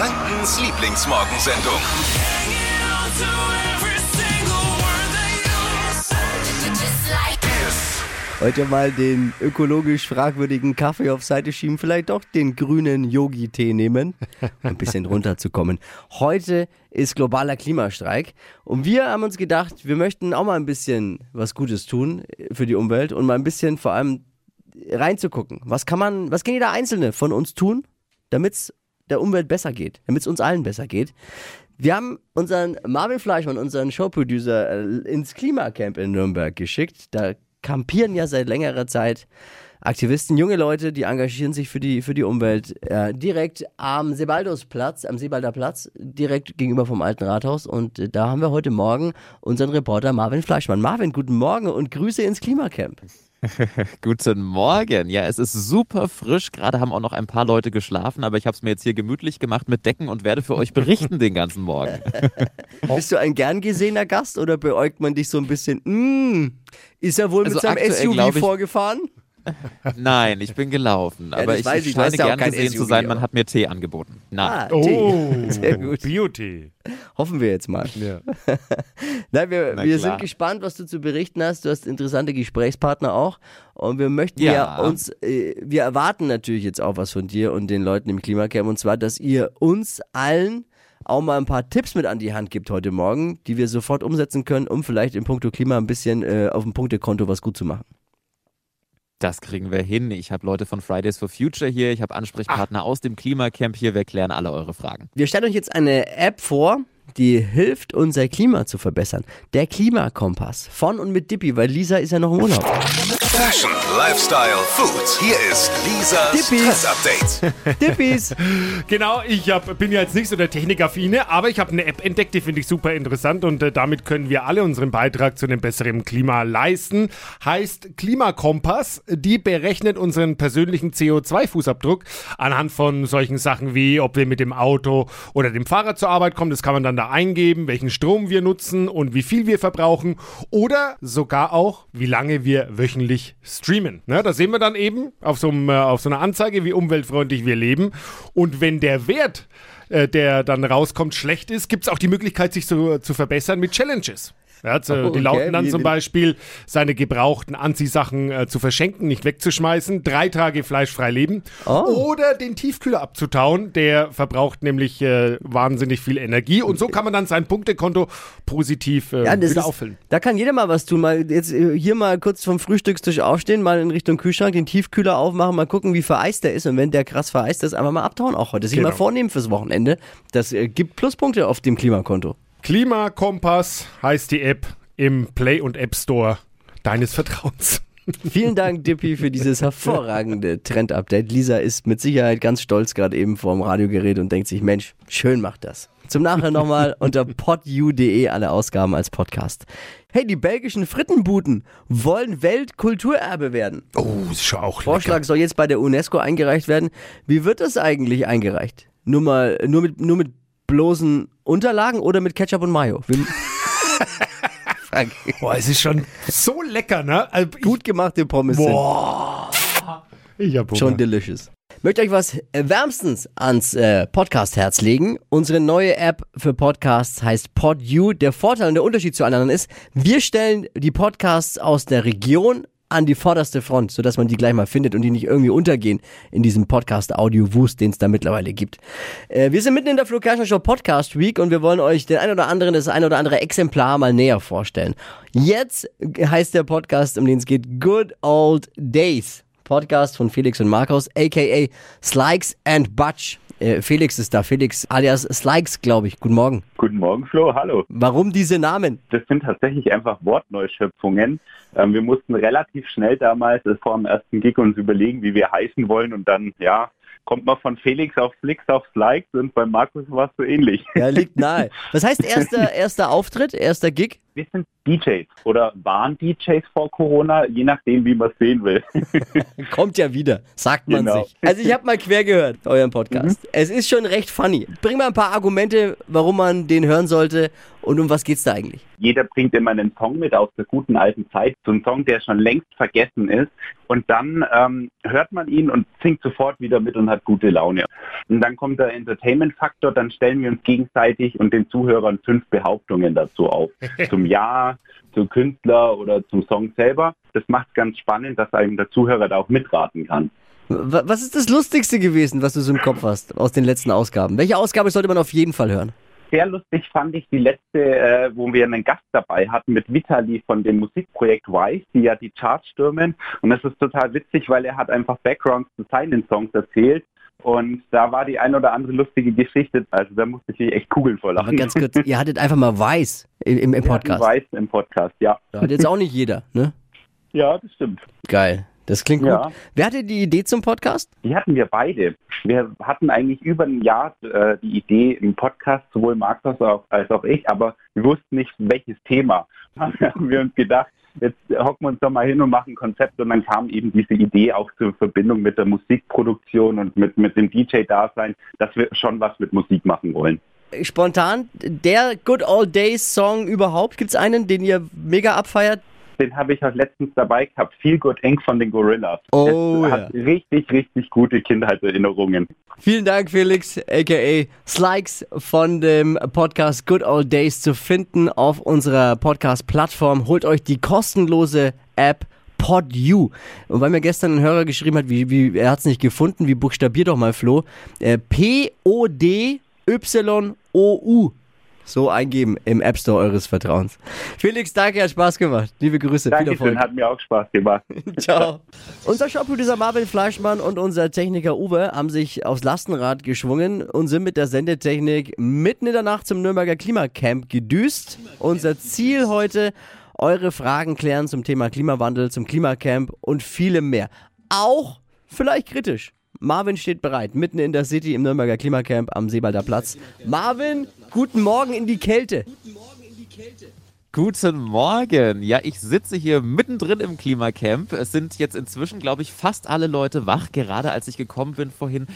Frankens Lieblingsmorgensendung. Heute mal den ökologisch fragwürdigen Kaffee auf Seite schieben, vielleicht doch den grünen Yogi-Tee nehmen, um ein bisschen runterzukommen. Heute ist globaler Klimastreik und wir haben uns gedacht, wir möchten auch mal ein bisschen was Gutes tun für die Umwelt und mal ein bisschen vor allem reinzugucken. Was kann man, was kann jeder Einzelne von uns tun, damit es der Umwelt besser geht, damit es uns allen besser geht? Wir haben unseren Marvin Fleischmann, unseren Showproducer, äh, ins Klimacamp in Nürnberg geschickt. Da kampieren ja seit längerer Zeit Aktivisten, junge Leute, die engagieren sich für die, für die Umwelt. Äh, direkt am Sebaldusplatz, am Sebalder Platz, direkt gegenüber vom Alten Rathaus. Und äh, da haben wir heute Morgen unseren Reporter Marvin Fleischmann. Marvin, guten Morgen und Grüße ins Klimacamp. Guten Morgen. Ja, es ist super frisch. Gerade haben auch noch ein paar Leute geschlafen, aber ich habe es mir jetzt hier gemütlich gemacht mit Decken und werde für euch berichten den ganzen Morgen. Bist du ein gern gesehener Gast oder beäugt man dich so ein bisschen? Mm, ist er wohl Also mit seinem SUV ich- vorgefahren? Nein, ich bin gelaufen, aber das ich, weiß ich, scheine ja gern kein gesehen zu SUV, sein. Man aber- hat mir Tee angeboten. Nein. Ah, Oh, Tee. Sehr gut. Beauty. Hoffen wir jetzt mal. Ja. Nein, wir, Na wir sind gespannt, was du zu berichten hast. Du hast interessante Gesprächspartner auch. Und wir möchten ja, Ja. uns, äh, wir erwarten natürlich jetzt auch was von dir und den Leuten im Klimacamp. Und zwar, dass ihr uns allen auch mal ein paar Tipps mit an die Hand gibt heute Morgen, die wir sofort umsetzen können, um vielleicht im Punkto Klima ein bisschen äh, auf dem Punktekonto was gut zu machen. Das kriegen wir hin. Ich habe Leute von Fridays for Future hier, ich habe Ansprechpartner aus dem Klimacamp hier. Wir klären alle eure Fragen. Wir stellen euch jetzt eine App vor, die hilft, unser Klima zu verbessern. Der Klimakompass. Von und mit Dippy, weil Lisa ist ja noch im Urlaub. Fashion, Lifestyle, Food. Hier ist Lisas Dippis. Stress-Update. Dippis! Genau, ich hab, bin ja jetzt nicht so der Technikaffine, aber ich habe eine App entdeckt, die finde ich super interessant und äh, damit können wir alle unseren Beitrag zu einem besseren Klima leisten. Heißt Klimakompass, die berechnet unseren persönlichen CO2-Fußabdruck anhand von solchen Sachen wie, ob wir mit dem Auto oder dem Fahrrad zur Arbeit kommen. Das kann man dann da eingeben, welchen Strom wir nutzen und wie viel wir verbrauchen oder sogar auch, wie lange wir wöchentlich streamen. Ne, da sehen wir dann eben auf so, einem, äh, auf so einer Anzeige, wie umweltfreundlich wir leben. Und wenn der Wert, äh, der dann rauskommt, schlecht ist, gibt es auch die Möglichkeit, sich zu, zu verbessern mit Challenges. Ja, zu, Oh, die lauten dann zum Beispiel, seine gebrauchten Anziehsachen äh, zu verschenken, nicht wegzuschmeißen, drei Tage fleischfrei leben Oh. oder den Tiefkühler abzutauen. Der verbraucht nämlich äh, wahnsinnig viel Energie und so kann man dann sein Punktekonto positiv äh, Ja, wieder ist, auffüllen. da kann jeder mal was tun. Mal jetzt äh, hier mal kurz vom Frühstückstisch aufstehen, mal in Richtung Kühlschrank, den Tiefkühler aufmachen, mal gucken, wie vereist der ist. Und wenn der krass vereist ist, einfach mal abtauen auch heute. Sich Genau. mal vornehmen fürs Wochenende. Das äh, gibt Pluspunkte auf dem Klimakonto. Klimakompass heißt die App im Play und App Store deines Vertrauens. Vielen Dank, Dippy, für dieses hervorragende Trend-Update. Lisa ist mit Sicherheit ganz stolz gerade eben vorm Radiogerät und denkt sich, Mensch, schön macht das. Zum Nachher nochmal unter podu.de alle Ausgaben als Podcast. Hey, die belgischen Frittenbuden wollen Weltkulturerbe werden. Oh, ist schon auch Vorschlag soll jetzt bei der UNESCO eingereicht werden. Wie wird das eigentlich eingereicht? Nur mal, nur mit, nur mit bloßen Unterlagen oder mit Ketchup und Mayo? Boah, es ist schon so lecker, ne? Also Gut gemachte Pommes sind Boah. Ich hab Hunger. schon delicious. Möchte euch was äh, wärmstens ans äh, Podcast-Herz legen. Unsere neue App für Podcasts heißt PodU. Der Vorteil und der Unterschied zu anderen ist, wir stellen die Podcasts aus der Region an die vorderste Front, sodass man die gleich mal findet und die nicht irgendwie untergehen in diesem Podcast-Audio-Wust, den es da mittlerweile gibt. Äh, wir sind mitten in der Flo Show Podcast Week und wir wollen euch den ein oder anderen, das ein oder andere Exemplar mal näher vorstellen. Jetzt heißt der Podcast, um den es geht, Good Old Days. Podcast von Felix und Markus, aka Slikes and Butch. Äh, Felix ist da, Felix alias Slikes, glaube ich. Guten Morgen. Guten Morgen, Flo. Hallo. Warum diese Namen? Das sind tatsächlich einfach Wortneuschöpfungen. Ähm, wir mussten relativ schnell damals äh, vor dem ersten Gig uns überlegen, wie wir heißen wollen und dann, ja, kommt man von Felix auf Flix auf Likes und bei Markus war es so ähnlich. Ja, liegt nahe. Was heißt erster, erster Auftritt, erster Gig? Wir sind DJs oder waren DJs vor Corona, je nachdem, wie man es sehen will. Kommt ja wieder, sagt man Genau. sich. Also ich habe mal quer gehört, euren Podcast. Es ist schon recht funny. Bring mal ein paar Argumente, warum man den hören sollte und um was geht's da eigentlich? Jeder bringt immer einen Song mit aus der guten alten Zeit, so ein Song, der schon längst vergessen ist. Und dann ähm, hört man ihn und singt sofort wieder mit und hat gute Laune. Und dann kommt der Entertainment-Faktor, dann stellen wir uns gegenseitig und den Zuhörern fünf Behauptungen dazu auf. Zum Jahr, zum Künstler oder zum Song selber. Das macht es ganz spannend, dass einem der Zuhörer da auch mitraten kann. Wa- Was ist das Lustigste gewesen, was du so im Kopf hast aus den letzten Ausgaben? Welche Ausgabe sollte man auf jeden Fall hören? Sehr lustig fand ich die letzte, äh, wo wir einen Gast dabei hatten mit Vitali von dem Musikprojekt Wise, die ja die Charts stürmen. Und das ist total witzig, weil er hat einfach Backgrounds zu seinen Songs erzählt. Und da war die ein oder andere lustige Geschichte. Also da musste ich mich echt kugeln vor Aber ganz kurz, ihr hattet einfach mal Weiß im, im, Podcast. Wise im Podcast, ja. Hat jetzt auch nicht jeder, ne? Ja, das stimmt. Geil. Das klingt Ja. gut. Wer hatte die Idee zum Podcast? Die hatten wir beide. Wir hatten eigentlich über ein Jahr äh, die Idee im Podcast, sowohl Markus als auch, als auch ich, aber wir wussten nicht, welches Thema. Dann haben wir uns gedacht, jetzt hocken wir uns doch mal hin und machen ein Konzept und dann kam eben diese Idee auch zur Verbindung mit der Musikproduktion und mit, mit dem DJ-Dasein, dass wir schon was mit Musik machen wollen. Spontan, der Good Old Days Song überhaupt, gibt's einen, den ihr mega abfeiert? Den habe ich auch letztens dabei gehabt, Feel Good Inc. von den Gorillas. Oh, das hat richtig, richtig gute Kindheitserinnerungen. Vielen Dank, Felix, aka Slikes von dem Podcast Good Old Days zu finden auf unserer Podcast-Plattform. Holt euch die kostenlose App PodU. Und weil mir gestern ein Hörer geschrieben hat, wie, wie er hat es nicht gefunden, wie buchstabier doch mal Flo. Äh, P-O-D-Y-O-U. So eingeben im App Store eures Vertrauens. Felix, danke, hat Spaß gemacht. Liebe Grüße, viel Dankeschön, Erfolg. hat mir auch Spaß gemacht. Ciao. Unser Shopproducer Marvin Fleischmann und unser Techniker Uwe haben sich aufs Lastenrad geschwungen und sind mit der Sendetechnik mitten in der Nacht zum Nürnberger Klimacamp gedüst. Unser Ziel heute, eure Fragen klären zum Thema Klimawandel, zum Klimacamp und vielem mehr. Auch vielleicht kritisch. Marvin steht bereit, mitten in der City im Nürnberger Klimacamp am Seebalder Platz. Marvin, guten Morgen in die Kälte. Guten Morgen. Ja, ich sitze hier mittendrin im Klimacamp. Es sind jetzt inzwischen, glaube ich, fast alle Leute wach. Gerade als ich gekommen bin vorhin,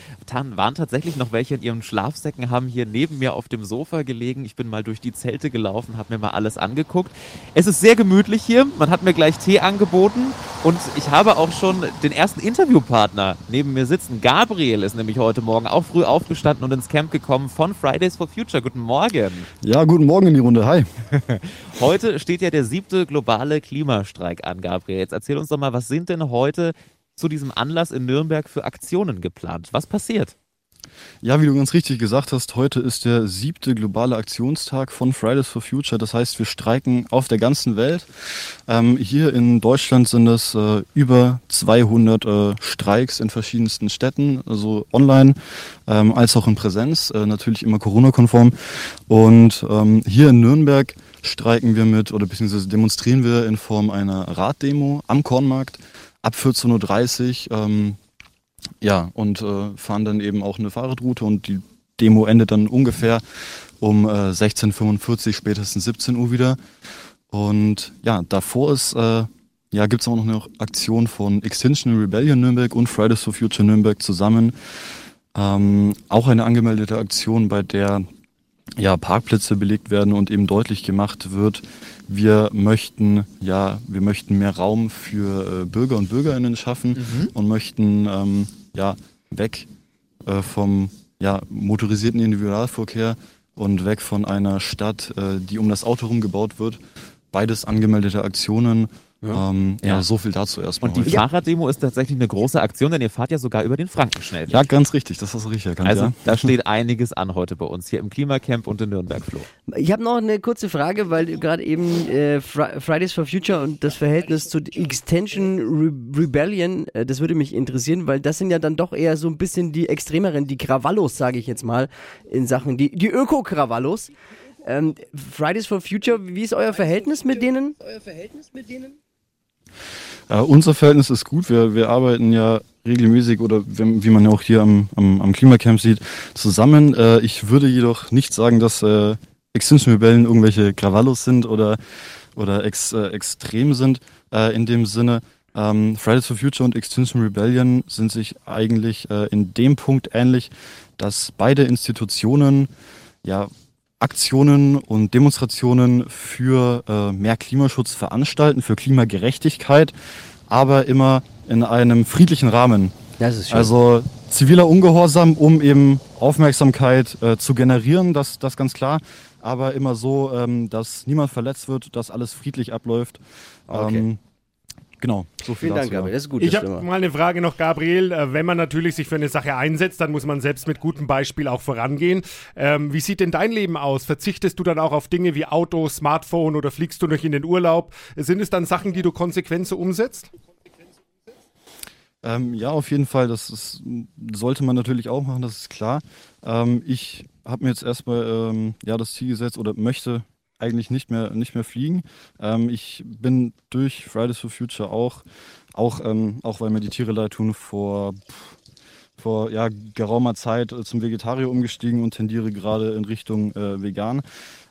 waren tatsächlich noch welche in ihren Schlafsäcken, haben hier neben mir auf dem Sofa gelegen. Ich bin mal durch die Zelte gelaufen, habe mir mal alles angeguckt. Es ist sehr gemütlich hier. Man hat mir gleich Tee angeboten und ich habe auch schon den ersten Interviewpartner neben mir sitzen. Gabriel ist nämlich heute Morgen auch früh aufgestanden und ins Camp gekommen von Fridays for Future. Guten Morgen. Ja, guten Morgen in die Runde. Hi. Heute steht ja der siebte globale Klimastreik an, Gabriel. Jetzt erzähl uns doch mal, was sind denn heute zu diesem Anlass in Nürnberg für Aktionen geplant? Was passiert? Ja, wie du ganz richtig gesagt hast, heute ist der siebte globale Aktionstag von Fridays for Future. Das heißt, wir streiken auf der ganzen Welt. Ähm, hier in Deutschland sind es äh, über 200 äh, Streiks in verschiedensten Städten, also online ähm, als auch in Präsenz, äh, natürlich immer Corona-konform. Und ähm, hier in Nürnberg streiken wir mit oder beziehungsweise demonstrieren wir in Form einer Raddemo am Kornmarkt ab 14.30 Uhr. Ähm, ja, und äh, fahren dann eben auch eine Fahrradroute und die Demo endet dann ungefähr um äh, 16.45 spätestens 17 Uhr wieder. Und ja, davor ist, äh, ja, gibt es auch noch eine Aktion von Extinction Rebellion Nürnberg und Fridays for Future Nürnberg zusammen. Ähm, auch eine angemeldete Aktion, bei der ja, Parkplätze belegt werden und eben deutlich gemacht wird, wir möchten, ja, wir möchten mehr Raum für äh, Bürger und Bürgerinnen schaffen und möchten ähm, ja, weg äh, vom ja, motorisierten Individualverkehr und weg von einer Stadt, äh, die um das Auto herum gebaut wird. Beides angemeldete Aktionen. Ja, ähm, ja. Ja. so viel dazu erstmal. Und die heute. Fahrraddemo ist tatsächlich eine große Aktion, denn ihr fahrt ja sogar über den Frankenschnell. ja, ganz richtig, das hast du richtig erkannt. Also ja. da steht einiges an heute bei uns hier im Klimacamp und in Nürnberg, Flo. Ich habe noch eine kurze Frage, weil gerade eben äh, Fri- Fridays for Future und das Verhältnis zu Extension Re Rebellion, äh, das würde mich interessieren, weil das sind ja dann doch eher so ein bisschen die extremeren, die Krawallos, sage ich jetzt mal, in Sachen, die, die Öko-Krawallos. Ähm, Fridays for Future, wie ist euer Verhältnis mit denen? Äh, unser Verhältnis ist gut. Wir, wir arbeiten ja regelmäßig oder wie, man ja auch hier am, am, am Klimacamp sieht, zusammen. Äh, ich würde jedoch nicht sagen, dass äh, Extinction Rebellion irgendwelche Krawallos sind oder, oder ex, äh, extrem sind äh, in dem Sinne. Ähm, Fridays for Future und Extinction Rebellion sind sich eigentlich äh, in dem Punkt ähnlich, dass beide Institutionen ja Aktionen und Demonstrationen für äh, mehr Klimaschutz veranstalten, für Klimagerechtigkeit, aber immer in einem friedlichen Rahmen. Das ist schön. Also ziviler Ungehorsam, um eben Aufmerksamkeit äh, zu generieren, das, das ganz klar. Aber immer so, ähm, dass niemand verletzt wird, dass alles friedlich abläuft. Okay. Ähm, genau, so viel Vielen Dank. Gabriel. Das ist gut. Ich habe mal eine Frage noch, Gabriel. Äh, Wenn man natürlich sich für eine Sache einsetzt, dann muss man selbst mit gutem Beispiel auch vorangehen. Ähm, wie sieht denn dein Leben aus? Verzichtest du dann auch auf Dinge wie Auto, Smartphone oder fliegst du noch in den Urlaub? Sind es dann Sachen, die du konsequent so umsetzt? Ähm, ja, auf jeden Fall. Das ist, sollte man natürlich auch machen, das ist klar. Ähm, ich habe mir jetzt erstmal ähm, ja, das Ziel gesetzt oder möchte eigentlich nicht mehr, nicht mehr fliegen. Ähm, ich bin durch Fridays for Future auch, auch, ähm, auch weil mir die Tiere leid tun, vor, vor ja, geraumer Zeit äh, zum Vegetarier umgestiegen und tendiere gerade in Richtung äh, vegan.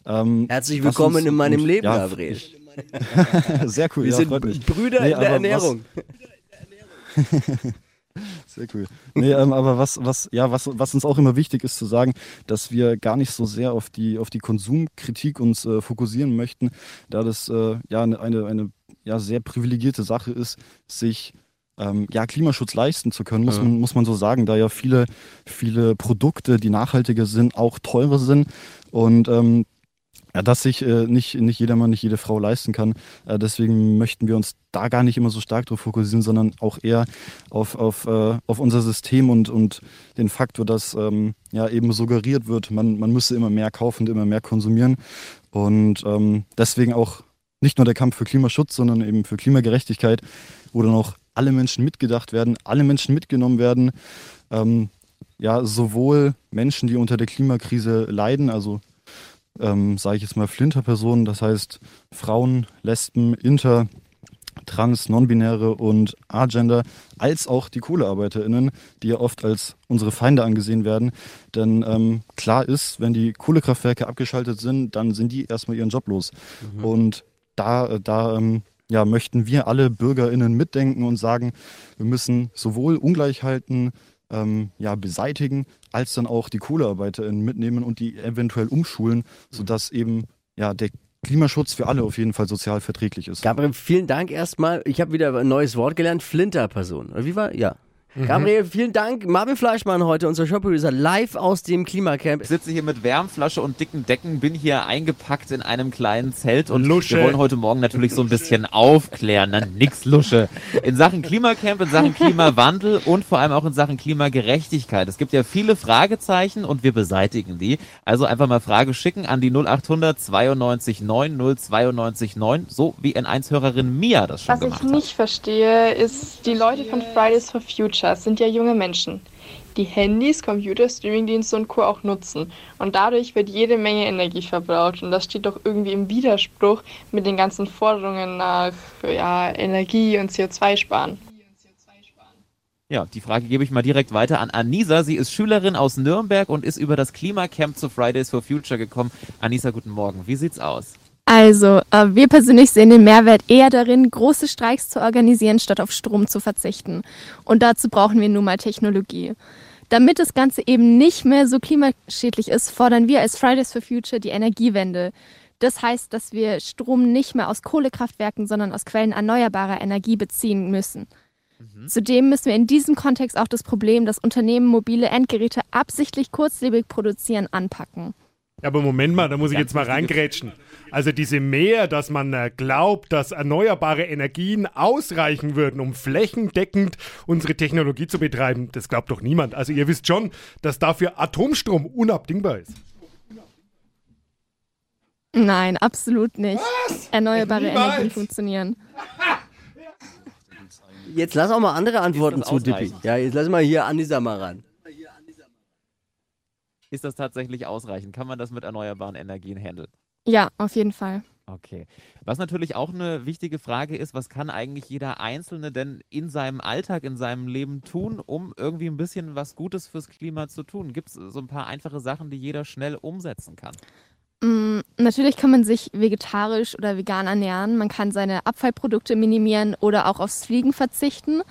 Ähm, Herzlich willkommen uns- in meinem und- Leben, ja, Gabriel. Sehr cool, Wir ja, sind. Brüder Nee, in der aber was- Ernährung. Sehr cool. Nee, ähm, aber was, was, ja, was, was uns auch immer wichtig ist zu sagen, dass wir gar nicht so sehr auf die, auf die Konsumkritik uns äh, fokussieren möchten, da das äh, ja eine, eine, eine ja, sehr privilegierte Sache ist, sich ähm, ja, Klimaschutz leisten zu können, muss, Ja. man, muss man so sagen, da ja viele, viele Produkte, die nachhaltiger sind, auch teurer sind und ähm, ja, dass sich äh, nicht, nicht jedermann, nicht jede Frau leisten kann. Äh, deswegen möchten wir uns da gar nicht immer so stark drauf fokussieren, sondern auch eher auf, auf, äh, auf unser System und, und den Faktor, dass ähm, ja eben suggeriert wird, man, man müsse immer mehr kaufen und immer mehr konsumieren. Und ähm, deswegen auch nicht nur der Kampf für Klimaschutz, sondern eben für Klimagerechtigkeit, wo dann auch alle Menschen mitgedacht werden, alle Menschen mitgenommen werden. Ähm, ja, sowohl Menschen, die unter der Klimakrise leiden, also ähm, sage ich jetzt mal Flinterpersonen, das heißt Frauen, Lesben, Inter, Trans, Non-Binäre und Agender, als auch die KohlearbeiterInnen, die ja oft als unsere Feinde angesehen werden. Denn ähm, klar ist, wenn die Kohlekraftwerke abgeschaltet sind, dann sind die erstmal ihren Job los. Und da, äh, da ähm, ja, möchten wir alle BürgerInnen mitdenken und sagen, wir müssen sowohl Ungleichheiten ähm, ja, beseitigen, als dann auch die KohlearbeiterInnen mitnehmen und die eventuell umschulen, sodass eben ja, der Klimaschutz für alle auf jeden Fall sozial verträglich ist. Gabriel, vielen Dank erstmal. Ich habe wieder ein neues Wort gelernt. Flinterperson. Oder wie war? Ja. Mhm. Gabriel, vielen Dank. Marvin Fleischmann heute, unser Showproducer, live aus dem Klimacamp. Ich sitze hier mit Wärmflasche und dicken Decken, bin hier eingepackt in einem kleinen Zelt und Lusche. wir wollen heute Morgen natürlich so ein bisschen aufklären. Na, nix Lusche. In Sachen Klimacamp, in Sachen Klimawandel und vor allem auch in Sachen Klimagerechtigkeit. Es gibt ja viele Fragezeichen und wir beseitigen die. Also einfach mal Frage schicken an die 0800 92 9 092 9, so wie N1-Hörerin Mia das schon Was ich gemacht hat. nicht verstehe, ist, die Leute von Fridays for Future sind ja junge Menschen, die Handys, Computer, Streamingdienste und Co. auch nutzen. Und dadurch wird jede Menge Energie verbraucht. Und das steht doch irgendwie im Widerspruch mit den ganzen Forderungen nach ja, Energie und CO2-Sparen. Ja, die Frage gebe ich mal direkt weiter an Anisa. Sie ist Schülerin aus Nürnberg und ist über das Klimacamp zu Fridays for Future gekommen. Anisa, guten Morgen. Wie sieht's aus? Also, äh, wir persönlich sehen den Mehrwert eher darin, große Streiks zu organisieren, statt auf Strom zu verzichten. Und dazu brauchen wir nun mal Technologie. Damit das Ganze eben nicht mehr so klimaschädlich ist, fordern wir als Fridays for Future die Energiewende. Das heißt, dass wir Strom nicht mehr aus Kohlekraftwerken, sondern aus Quellen erneuerbarer Energie beziehen müssen. Zudem müssen wir in diesem Kontext auch das Problem, dass Unternehmen mobile Endgeräte absichtlich kurzlebig produzieren, anpacken. Ja, aber Moment mal, da muss ich jetzt mal reingrätschen. Also diese Mehr, dass man äh, glaubt, dass erneuerbare Energien ausreichen würden, um flächendeckend unsere Technologie zu betreiben, das glaubt doch niemand. Also ihr wisst schon, dass dafür Atomstrom unabdingbar ist. Nein, absolut nicht. Erneuerbare Niemals. Energien funktionieren. Jetzt lass auch mal andere Antworten zu, Dippi. Ja, jetzt lass mal hier Anisa mal ran. Ist das tatsächlich ausreichend? Kann man das mit erneuerbaren Energien handeln? Ja, auf jeden Fall. Okay. Was natürlich auch eine wichtige Frage ist, was kann eigentlich jeder Einzelne denn in seinem Alltag, in seinem Leben tun, um irgendwie ein bisschen was Gutes fürs Klima zu tun? Gibt es so ein paar einfache Sachen, die jeder schnell umsetzen kann? Mm, Natürlich kann man sich vegetarisch oder vegan ernähren. Man kann seine Abfallprodukte minimieren oder auch aufs Fliegen verzichten.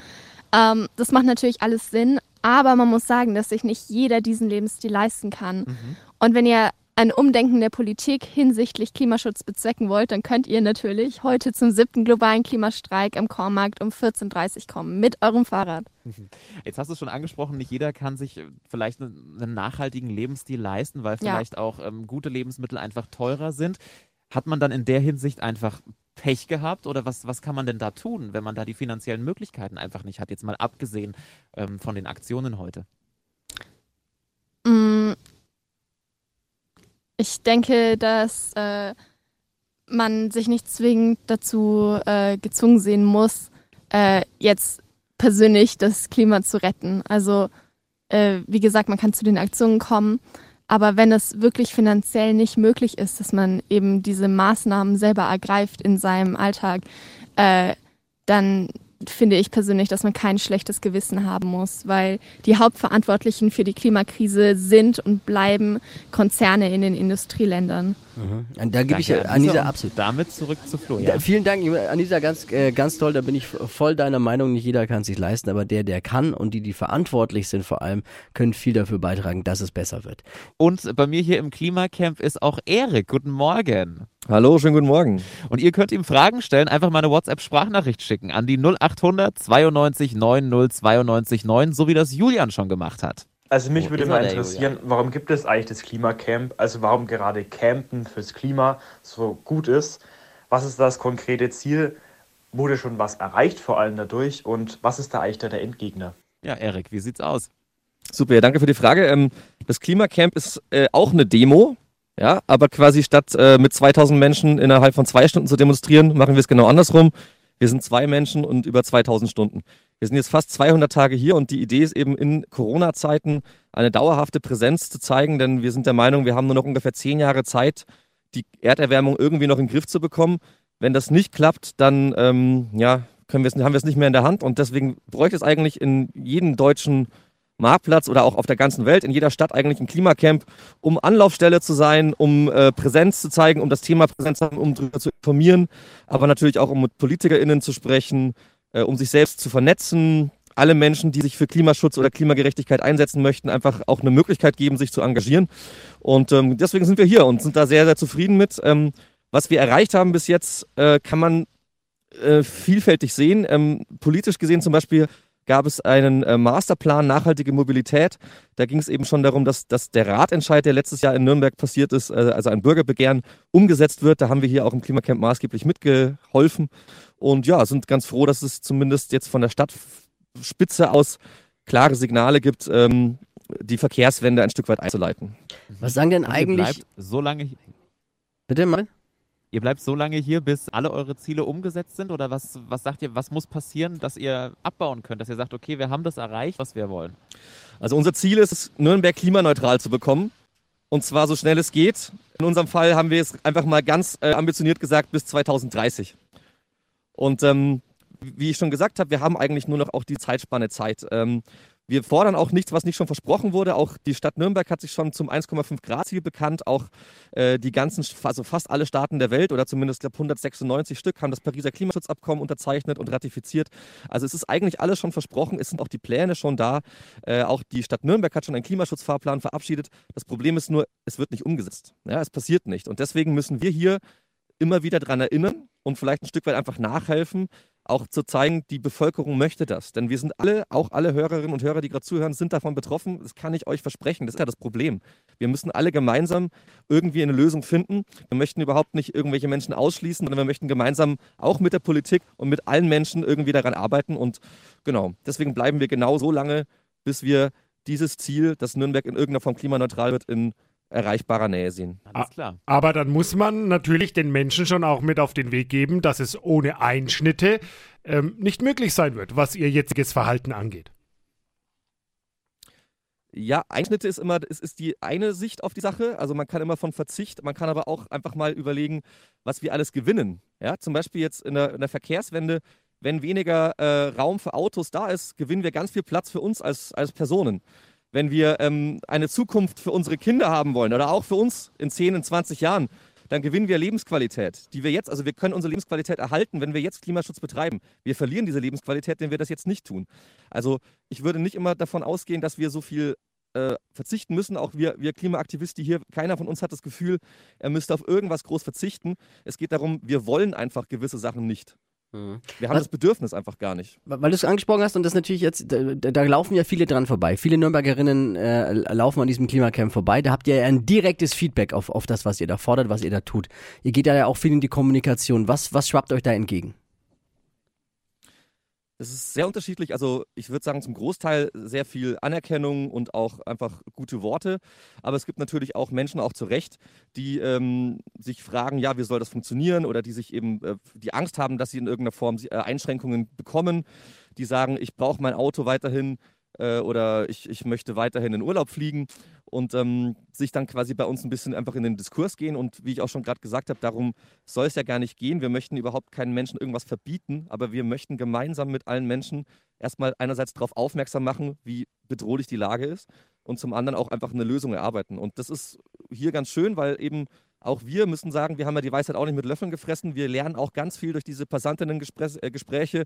Ähm, das macht natürlich alles Sinn, aber man muss sagen, dass sich nicht jeder diesen Lebensstil leisten kann. Und wenn ihr ein Umdenken der Politik hinsichtlich Klimaschutz bezwecken wollt, dann könnt ihr natürlich heute zum siebten globalen Klimastreik am Kornmarkt um 14.30 Uhr kommen mit eurem Fahrrad. Jetzt hast du es schon angesprochen, nicht jeder kann sich äh, vielleicht einen, nachhaltigen Lebensstil leisten, weil Ja. vielleicht auch ähm, gute Lebensmittel einfach teurer sind. Hat man dann in der Hinsicht einfach Pech gehabt oder was, was kann man denn da tun, wenn man da die finanziellen Möglichkeiten einfach nicht hat, jetzt mal abgesehen ähm, von den Aktionen heute? Mm, Ich denke, dass äh, man sich nicht zwingend dazu äh, gezwungen sehen muss, äh, jetzt persönlich das Klima zu retten. Also, äh, wie gesagt, man kann zu den Aktionen kommen, aber wenn es wirklich finanziell nicht möglich ist, dass man eben diese Maßnahmen selber ergreift in seinem Alltag, äh, dann finde ich persönlich, dass man kein schlechtes Gewissen haben muss, weil die Hauptverantwortlichen für die Klimakrise sind und bleiben Konzerne in den Industrieländern. Und da gebe ich Anisa Und absolut. Damit zurück zu Flo. Da, Ja. vielen Dank, Anita, ganz, äh, ganz toll. Da bin ich voll deiner Meinung. Nicht jeder kann sich leisten, aber der, der kann und die, die verantwortlich sind vor allem, können viel dafür beitragen, dass es besser wird. Und bei mir hier im Klimacamp ist auch Erik. Guten Morgen. Hallo, schönen guten Morgen. Und ihr könnt ihm Fragen stellen, einfach mal eine WhatsApp-Sprachnachricht schicken an die 0800 92 90 92 9, so wie das Julian schon gemacht hat. Also mich Wo würde mal er, interessieren, warum gibt es eigentlich das Klimacamp? Also warum gerade Campen fürs Klima so gut ist? Was ist das konkrete Ziel? Wurde schon was erreicht vor allem dadurch? Und was ist da eigentlich da der Endgegner? Ja, Erik, wie sieht's aus? Super, ja, danke für die Frage. Ähm, das Klimacamp ist äh, auch eine Demo, ja, aber quasi statt äh, mit 2000 Menschen innerhalb von zwei Stunden zu demonstrieren, machen wir es genau andersrum. Wir sind zwei Menschen und über 2000 Stunden. Wir sind jetzt fast 200 Tage hier und die Idee ist eben in Corona-Zeiten eine dauerhafte Präsenz zu zeigen, denn wir sind der Meinung, wir haben nur noch ungefähr zehn Jahre Zeit, die Erderwärmung irgendwie noch in den Griff zu bekommen. Wenn das nicht klappt, dann ähm, ja, können wir es, haben wir es nicht mehr in der Hand und deswegen bräuchte es eigentlich in jedem deutschen Marktplatz oder auch auf der ganzen Welt, in jeder Stadt eigentlich ein Klimacamp, um Anlaufstelle zu sein, um äh, Präsenz zu zeigen, um das Thema Präsenz zu haben, um darüber zu informieren, aber natürlich auch um mit PolitikerInnen zu sprechen, äh, um sich selbst zu vernetzen, alle Menschen, die sich für Klimaschutz oder Klimagerechtigkeit einsetzen möchten, einfach auch eine Möglichkeit geben, sich zu engagieren. Und ähm, deswegen sind wir hier und sind da sehr, sehr zufrieden mit. Ähm, was wir erreicht haben bis jetzt, äh, kann man äh, vielfältig sehen. Ähm, politisch gesehen zum Beispiel gab es einen äh, Masterplan nachhaltige Mobilität. Da ging es eben schon darum, dass, dass der Ratentscheid, der letztes Jahr in Nürnberg passiert ist, äh, also ein Bürgerbegehren, umgesetzt wird. Da haben wir hier auch im Klimacamp maßgeblich mitgeholfen. Und ja, sind ganz froh, dass es zumindest jetzt von der Stadtspitze aus klare Signale gibt, ähm, die Verkehrswende ein Stück weit einzuleiten. Was sagen denn eigentlich. bleibt so lange, Bitte mal? Ihr bleibt so lange hier, bis alle eure Ziele umgesetzt sind? Oder was, was sagt ihr, was muss passieren, dass ihr abbauen könnt? Dass ihr sagt, okay, wir haben das erreicht, was wir wollen. Also unser Ziel ist es, Nürnberg klimaneutral zu bekommen. Und zwar so schnell es geht. In unserem Fall haben wir es einfach mal ganz äh, ambitioniert gesagt bis 2030. Und ähm, wie ich schon gesagt habe, wir haben eigentlich nur noch auch die Zeitspanne Zeit. Ähm, wir fordern auch nichts, was nicht schon versprochen wurde. Auch die Stadt Nürnberg hat sich schon zum 1,5 Grad Ziel bekannt. Auch äh, die ganzen, also fast alle Staaten der Welt oder zumindest glaub, 196 Stück haben das Pariser Klimaschutzabkommen unterzeichnet und ratifiziert. Also es ist eigentlich alles schon versprochen. Es sind auch die Pläne schon da. Äh, auch die Stadt Nürnberg hat schon einen Klimaschutzfahrplan verabschiedet. Das Problem ist nur, es wird nicht umgesetzt. Ja, es passiert nicht. Und deswegen müssen wir hier immer wieder daran erinnern und vielleicht ein Stück weit einfach nachhelfen, auch zu zeigen, die Bevölkerung möchte das. Denn wir sind alle, auch alle Hörerinnen und Hörer, die gerade zuhören, sind davon betroffen. Das kann ich euch versprechen. Das ist ja das Problem. Wir müssen alle gemeinsam irgendwie eine Lösung finden. Wir möchten überhaupt nicht irgendwelche Menschen ausschließen, sondern wir möchten gemeinsam auch mit der Politik und mit allen Menschen irgendwie daran arbeiten. Und genau, deswegen bleiben wir genau so lange, bis wir dieses Ziel, dass Nürnberg in irgendeiner Form klimaneutral wird, in erreichbarer Nähe sehen. Alles klar. Aber dann muss man natürlich den Menschen schon auch mit auf den Weg geben, dass es ohne Einschnitte ähm, nicht möglich sein wird, was ihr jetziges Verhalten angeht. Ja, Einschnitte ist immer, es ist die eine Sicht auf die Sache. Also man kann immer von Verzicht, man kann aber auch einfach mal überlegen, was wir alles gewinnen. Ja, zum Beispiel jetzt in der, in der Verkehrswende, wenn weniger äh, Raum für Autos da ist, gewinnen wir ganz viel Platz für uns als, als Personen. Wenn wir ähm, eine Zukunft für unsere Kinder haben wollen oder auch für uns in 10, in 20 Jahren, dann gewinnen wir Lebensqualität, die wir jetzt, also wir können unsere Lebensqualität erhalten, wenn wir jetzt Klimaschutz betreiben. Wir verlieren diese Lebensqualität, wenn wir das jetzt nicht tun. Also ich würde nicht immer davon ausgehen, dass wir so viel äh, verzichten müssen. Auch wir, wir Klimaaktivisten hier, keiner von uns hat das Gefühl, er müsste auf irgendwas groß verzichten. Es geht darum, wir wollen einfach gewisse Sachen nicht. Wir haben Was- das Bedürfnis einfach gar nicht. Weil du es angesprochen hast und das natürlich jetzt, da, da laufen ja viele dran vorbei. Viele Nürnbergerinnen äh, laufen an diesem Klimacamp vorbei. Da habt ihr ja ein direktes Feedback auf, auf das, was ihr da fordert, was ihr da tut. Ihr geht ja auch viel in die Kommunikation. Was, was schwappt euch da entgegen? Es ist sehr unterschiedlich. Also ich würde sagen, zum Großteil sehr viel Anerkennung und auch einfach gute Worte. Aber es gibt natürlich auch Menschen, auch zu Recht, die ähm, sich fragen, ja, wie soll das funktionieren? Oder die sich eben, äh, die Angst haben, dass sie in irgendeiner Form äh, Einschränkungen bekommen. Die sagen, ich brauche mein Auto weiterhin äh, oder ich, ich möchte weiterhin in Urlaub fliegen und ähm, sich dann quasi bei uns ein bisschen einfach in den Diskurs gehen. Und wie ich auch schon gerade gesagt habe, darum soll es ja gar nicht gehen. Wir möchten überhaupt keinen Menschen irgendwas verbieten, aber wir möchten gemeinsam mit allen Menschen erstmal einerseits darauf aufmerksam machen, wie bedrohlich die Lage ist und zum anderen auch einfach eine Lösung erarbeiten. Und das ist hier ganz schön, weil eben auch wir müssen sagen, wir haben ja die Weisheit auch nicht mit Löffeln gefressen. Wir lernen auch ganz viel durch diese Passantinnen-Gespräche.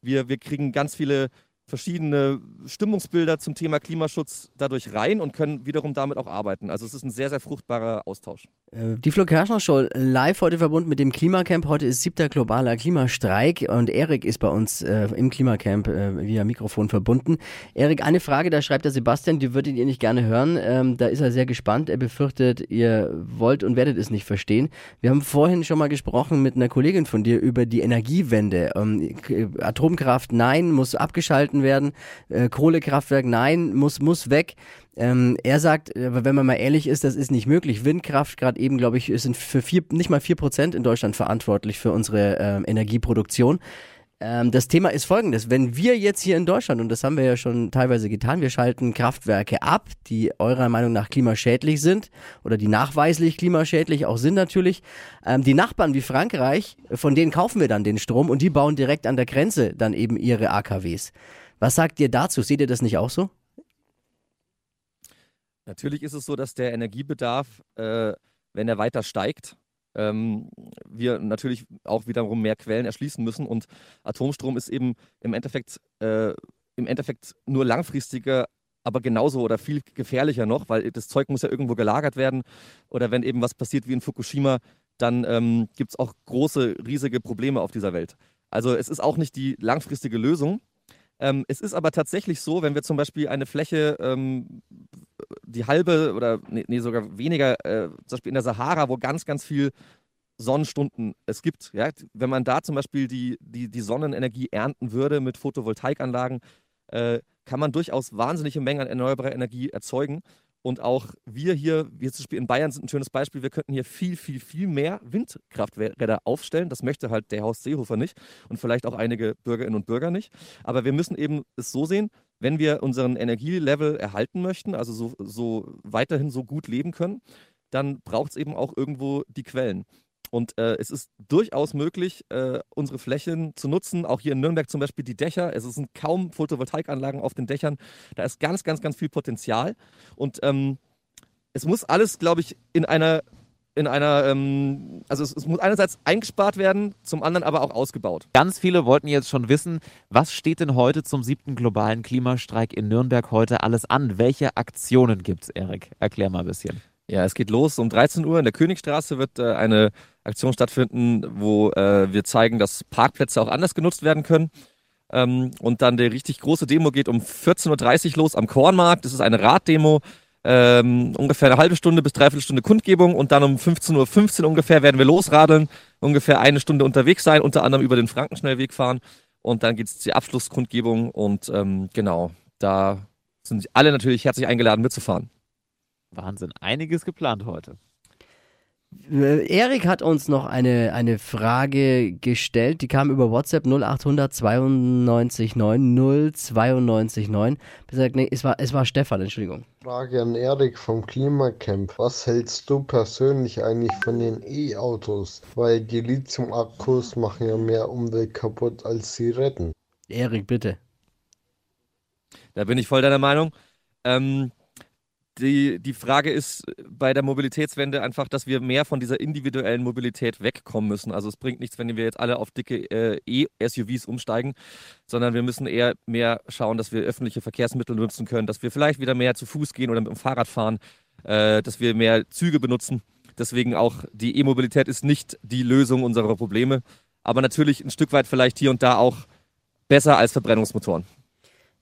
Wir, wir kriegen ganz viele verschiedene Stimmungsbilder zum Thema Klimaschutz dadurch rein und können wiederum damit auch arbeiten. Also es ist ein sehr, sehr fruchtbarer Austausch. Äh, Die Flo Kerschner Show live heute verbunden mit dem Klimacamp. Heute ist siebter globaler Klimastreik und Erik ist bei uns äh, im Klimacamp äh, via Mikrofon verbunden. Erik, eine Frage, da schreibt der Sebastian, die würdet ihr nicht gerne hören. Ähm, da ist er sehr gespannt. Er befürchtet, ihr wollt und werdet es nicht verstehen. Wir haben vorhin schon mal gesprochen mit einer Kollegin von dir über die Energiewende. Ähm, Atomkraft, nein, muss abgeschalten werden. Äh, Kohlekraftwerk, nein, muss, muss weg. Ähm, er sagt, äh, wenn man mal ehrlich ist, das ist nicht möglich. Windkraft, gerade eben, glaube ich, sind für vier, nicht mal vier Prozent in Deutschland verantwortlich für unsere ähm, Energieproduktion. Ähm, das Thema ist folgendes. Wenn wir jetzt hier in Deutschland, und das haben wir ja schon teilweise getan, wir schalten Kraftwerke ab, die eurer Meinung nach klimaschädlich sind oder die nachweislich klimaschädlich auch sind natürlich. Ähm, die Nachbarn wie Frankreich, von denen kaufen wir dann den Strom und die bauen direkt an der Grenze dann eben ihre AKWs. Was sagt ihr dazu? Seht ihr das nicht auch so? Natürlich ist es so, dass der Energiebedarf, äh, wenn er weiter steigt, ähm, wir natürlich auch wiederum mehr Quellen erschließen müssen. Und Atomstrom ist eben im Endeffekt, äh, im Endeffekt nur langfristiger, aber genauso oder viel gefährlicher noch, weil das Zeug muss ja irgendwo gelagert werden. Oder wenn eben was passiert wie in Fukushima, dann ähm, gibt es auch große, riesige Probleme auf dieser Welt. Also es ist auch nicht die langfristige Lösung. Ähm, es ist aber tatsächlich so, wenn wir zum Beispiel eine Fläche, ähm, die halbe oder nee, nee sogar weniger, äh, zum Beispiel in der Sahara, wo ganz, ganz viel Sonnenstunden es gibt, ja, wenn man da zum Beispiel die, die, die Sonnenenergie ernten würde mit Photovoltaikanlagen, äh, kann man durchaus wahnsinnige Mengen an erneuerbarer Energie erzeugen. Und auch wir hier, wir zum Beispiel in Bayern sind ein schönes Beispiel, wir könnten hier viel, viel, viel mehr Windkrafträder aufstellen. Das möchte halt der Horst Seehofer nicht und vielleicht auch einige Bürgerinnen und Bürger nicht. Aber wir müssen eben es so sehen, wenn wir unseren Energielevel erhalten möchten, also so, so weiterhin so gut leben können, dann braucht es eben auch irgendwo die Quellen. Und äh, es ist durchaus möglich, äh, unsere Flächen zu nutzen. Auch hier in Nürnberg zum Beispiel die Dächer. Es sind kaum Photovoltaikanlagen auf den Dächern. Da ist ganz, ganz, ganz viel Potenzial. Und ähm, es muss alles, glaube ich, in einer, in einer, ähm, also es, es muss einerseits eingespart werden, zum anderen aber auch ausgebaut. Ganz viele wollten jetzt schon wissen, was steht denn heute zum siebten globalen Klimastreik in Nürnberg heute alles an? Welche Aktionen gibt's, Erik? Erklär mal ein bisschen. Ja, es geht los um 13 Uhr in der Königstraße wird äh, eine Aktion stattfinden, wo äh, wir zeigen, dass Parkplätze auch anders genutzt werden können. Ähm, und dann die richtig große Demo geht um 14.30 Uhr los am Kornmarkt. Das ist eine Raddemo. Ähm, ungefähr eine halbe Stunde bis dreiviertel Stunde Kundgebung und dann um 15.15 Uhr ungefähr werden wir losradeln, ungefähr eine Stunde unterwegs sein, unter anderem über den Frankenschnellweg fahren und dann geht es die Abschlusskundgebung und ähm, genau, da sind alle natürlich herzlich eingeladen mitzufahren. Wahnsinn, einiges geplant heute. Äh, Erik hat uns noch eine, eine Frage gestellt, die kam über WhatsApp 0800 92 9 092 9. Gesagt, nee, es war, es war Stefan, Entschuldigung. Frage an Erik vom Klimacamp. Was hältst du persönlich eigentlich von den E-Autos? Weil die Lithium-Akkus machen ja mehr Umwelt kaputt, als sie retten. Erik, bitte. Da bin ich voll deiner Meinung. Ähm, die, die Frage ist bei der Mobilitätswende einfach, dass wir mehr von dieser individuellen Mobilität wegkommen müssen. Also es bringt nichts, wenn wir jetzt alle auf dicke äh, E-SUVs umsteigen, sondern wir müssen eher mehr schauen, dass wir öffentliche Verkehrsmittel nutzen können, dass wir vielleicht wieder mehr zu Fuß gehen oder mit dem Fahrrad fahren, äh, dass wir mehr Züge benutzen. Deswegen auch die E-Mobilität ist nicht die Lösung unserer Probleme, aber natürlich ein Stück weit vielleicht hier und da auch besser als Verbrennungsmotoren.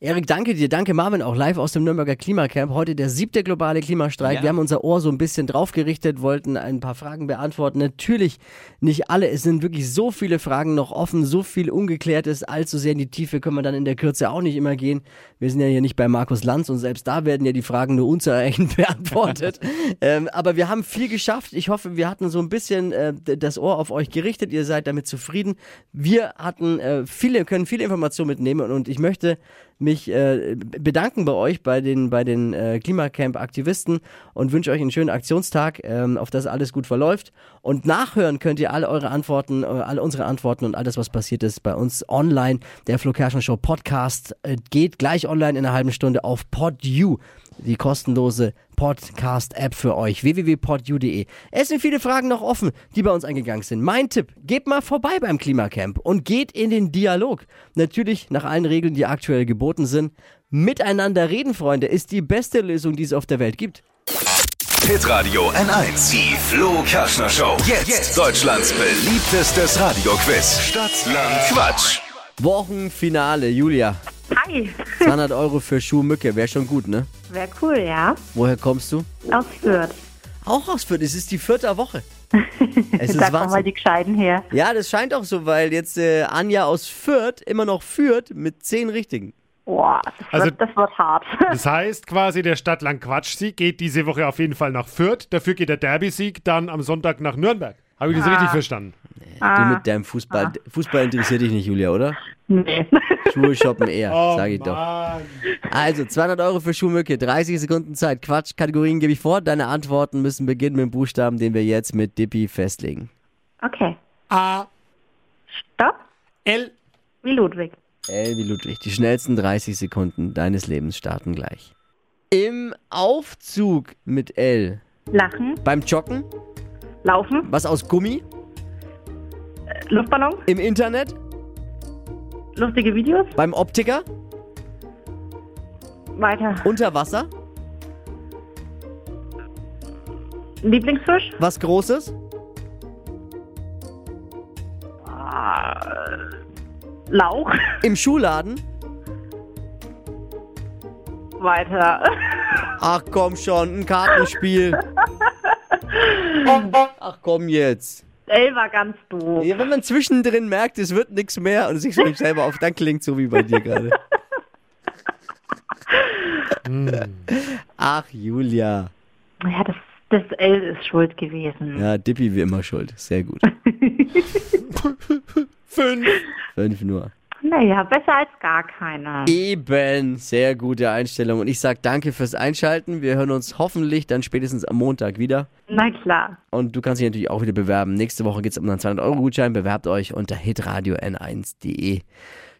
Erik, danke dir. Danke Marvin, auch live aus dem Nürnberger Klimacamp. Heute der siebte globale Klimastreik. Ja. Wir haben unser Ohr so ein bisschen draufgerichtet, wollten ein paar Fragen beantworten. Natürlich nicht alle. Es sind wirklich so viele Fragen noch offen, so viel Ungeklärtes. Allzu sehr in die Tiefe können wir dann in der Kürze auch nicht immer gehen. Wir sind ja hier nicht bei Markus Lanz und selbst da werden ja die Fragen nur unzureichend beantwortet. ähm, aber wir haben viel geschafft. Ich hoffe, wir hatten so ein bisschen äh, das Ohr auf euch gerichtet. Ihr seid damit zufrieden. Wir hatten äh, viele, können viele Informationen mitnehmen und ich möchte mich äh, bedanken bei euch, bei den, bei den äh, Klimacamp-Aktivisten und wünsche euch einen schönen Aktionstag, ähm, auf das alles gut verläuft. Und nachhören könnt ihr alle eure Antworten, äh, alle unsere Antworten und alles, was passiert ist, bei uns online. Der Flo Kerschner Show Podcast äh, geht gleich online in einer halben Stunde auf PodU, die kostenlose Podcast-App für euch, www.podu.de. Es sind viele Fragen noch offen, die bei uns eingegangen sind. Mein Tipp, geht mal vorbei beim Klimacamp und geht in den Dialog. Natürlich nach allen Regeln, die aktuell geboten sind. Miteinander reden, Freunde, ist die beste Lösung, die es auf der Welt gibt. Hitradio N1. Die Flo Kerschner Show. Jetzt, Deutschlands beliebtestes Radioquiz. Stadt, Land, Quatsch. Wochenfinale, Julia. Hi, 200 Euro für Schuhmücke, wäre schon gut, ne? wäre cool, ja. Woher kommst du? Aus Fürth. Auch aus Fürth, es ist die vierte Woche. Es ist Sag doch mal Wahnsinn. die Gescheiden her. Ja, das scheint auch so, weil jetzt äh, Anja aus Fürth immer noch führt mit zehn Richtigen. Boah, das, Also- wird, das wird hart. Das heißt quasi, der Stadtland-Quatsch-Sieg geht diese Woche auf jeden Fall nach Fürth. Dafür geht der Derby-Sieg dann am Sonntag nach Nürnberg. Habe ich das Ah. richtig verstanden? Du Ah, mit deinem Fußball. Fußball interessiert dich nicht, Julia, oder? nee. Schuhe shoppen eher, Oh, sag ich doch. Mann. Also, 200 Euro für Schuhmücke, 30 Sekunden Zeit. Quatsch, Kategorien gebe ich vor. Deine Antworten müssen beginnen mit dem Buchstaben, den wir jetzt mit Dippy festlegen. Okay. A, Stopp. L, Wie Ludwig. L wie Ludwig. Die schnellsten 30 Sekunden deines Lebens starten gleich. Im Aufzug mit L. Lachen. Beim Joggen. Laufen. Was aus Gummi. Luftballon. Im Internet. Lustige Videos. Beim Optiker. Weiter. Unter Wasser. Lieblingsfisch. Was Großes. Ah, Lauch. Im Schuhladen. Weiter. Ach komm schon, ein Kartenspiel. Ach komm jetzt. L war ganz doof. Ja, wenn man zwischendrin merkt, es wird nichts mehr und sich selber auf, dann klingt so wie bei dir gerade. Ach, Julia. Ja, das, das L ist schuld gewesen. Ja, Dippy wie immer schuld. Sehr gut. fünf. Fünf nur. Naja, besser als gar keiner. Eben, sehr gute Einstellung. Und ich sag danke fürs Einschalten. Wir hören uns hoffentlich dann spätestens am Montag wieder. Na klar. Und du kannst dich natürlich auch wieder bewerben. Nächste Woche geht es um einen 200-Euro-Gutschein. Bewerbt euch unter hitradio n1.de.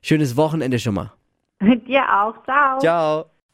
Schönes Wochenende schon mal. Dir auch. Ciao. Ciao.